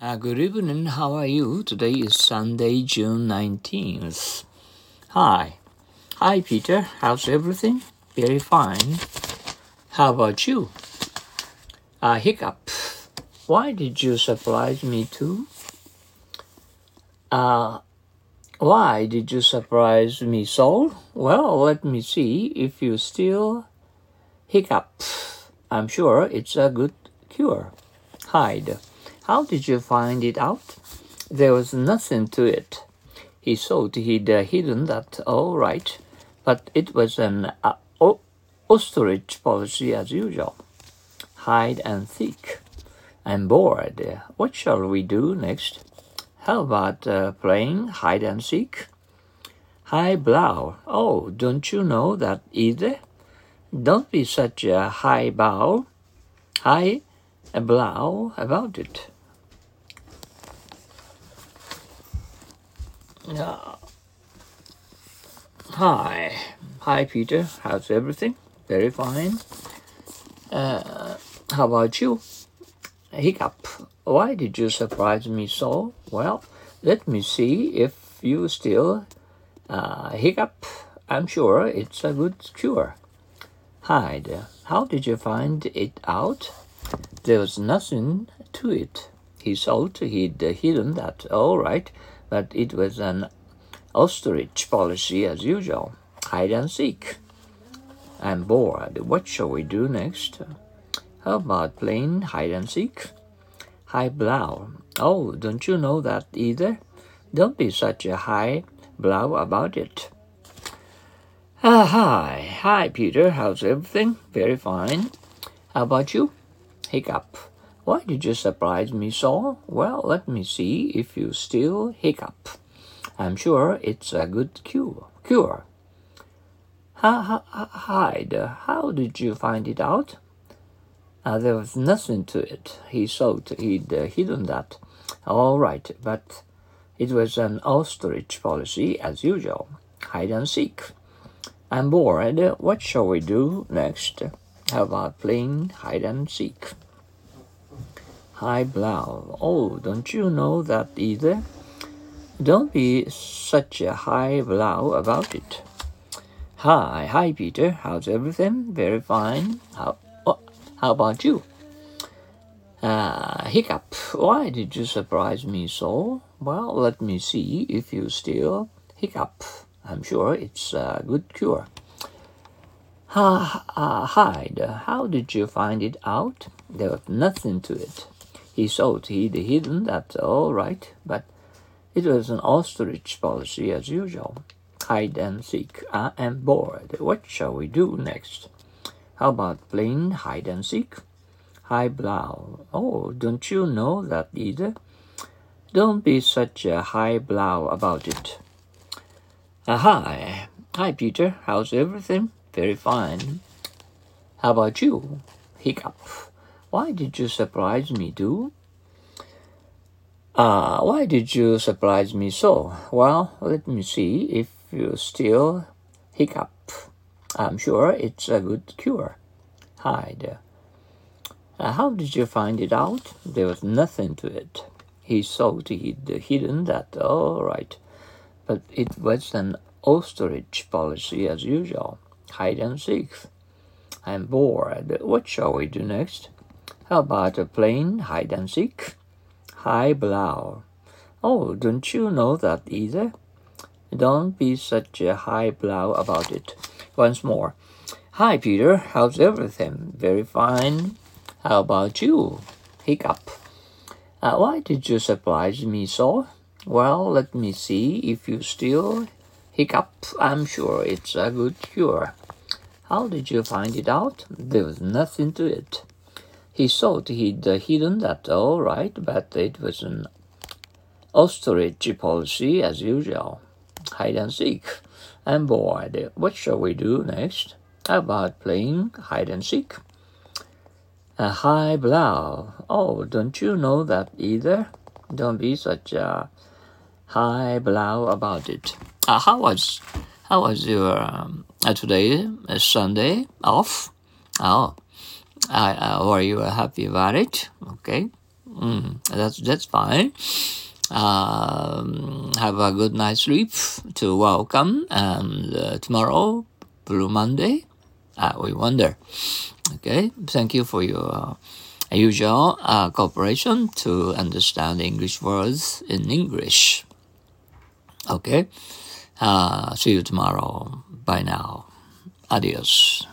Uh, good evening. How are you? Today is Sunday, June 19th. Hi. Hi, Peter. How's everything? Very fine. How about you? Uh, hiccup. Why did you surprise me too? Uh, why did you surprise me so? Well, let me see if you still hiccup. I'm sure it's a good cure. Hide. How did you find it out? There was nothing to it. He thought he'd uh, hidden that all right, but it was an uh, ostrich policy as usual. Hide and seek. I'm bored. What shall we do next? How about uh, playing hide and seek? High blow. Oh, don't you know that either? Don't be such a high bow. High blow about it. Uh, hi. Hi, Peter. How's everything? Very fine. Uh, how about you? Hiccup. Why did you surprise me so? Well, let me see if you still uh, hiccup. I'm sure it's a good cure. Hide. How did you find it out? There was nothing to it. He thought he'd hidden that all right but it was an ostrich policy as usual. Hide and seek. I'm bored. What shall we do next? How about playing hide and seek? High blow. Oh, don't you know that either? Don't be such a high blow about it. Ah, hi. Hi, Peter. How's everything? Very fine. How about you? Hiccup. Why did you surprise me so? Well, let me see if you still hiccup. I'm sure it's a good cure. Cure. Ha, ha, hide. How did you find it out? Uh, there was nothing to it. He thought he'd uh, hidden that. All right, but it was an ostrich policy as usual. Hide and seek. I'm bored. What shall we do next? How about playing hide and seek? High blow. Oh, don't you know that either? Don't be such a high blow about it. Hi, hi, Peter. How's everything? Very fine. How, oh, how about you? Uh, hiccup. Why did you surprise me so? Well, let me see if you still hiccup. I'm sure it's a good cure. Ha, uh, hide. How did you find it out? There was nothing to it. He thought he'd hidden that all right, but it was an ostrich policy as usual. Hide and seek. I am bored. What shall we do next? How about playing hide and seek? High blow. Oh, don't you know that either? Don't be such a high blow about it. Uh, hi. Hi, Peter. How's everything? Very fine. How about you? Hiccup. Why did you surprise me, too? Ah, uh, why did you surprise me so? Well, let me see if you still hiccup. I'm sure it's a good cure. Hide. Uh, how did you find it out? There was nothing to it. He thought he'd hidden that all right, but it was an ostrich policy as usual. Hide and seek. I'm bored. What shall we do next? How about a plain hide and seek? High blow. Oh, don't you know that either? Don't be such a high blow about it. Once more. Hi, Peter. How's everything? Very fine. How about you? Hiccup. Uh, why did you surprise me so? Well, let me see if you still hiccup. I'm sure it's a good cure. How did you find it out? There was nothing to it. He thought he'd hidden that all right, but it was an ostrich policy as usual. Hide and seek. I'm bored. What shall we do next? How about playing hide and seek? A high blow. Oh, don't you know that either? Don't be such a high blow about it. Uh, how was how was your um, uh, today? Uh, Sunday off? Oh, uh, were you happy about it? Okay, Mm, that's that's fine. Um, have a good night's sleep to welcome and uh, tomorrow, Blue Monday. Uh, we wonder. Okay, thank you for your uh, usual uh, cooperation to understand English words in English. Okay, uh, see you tomorrow. Bye now. Adios.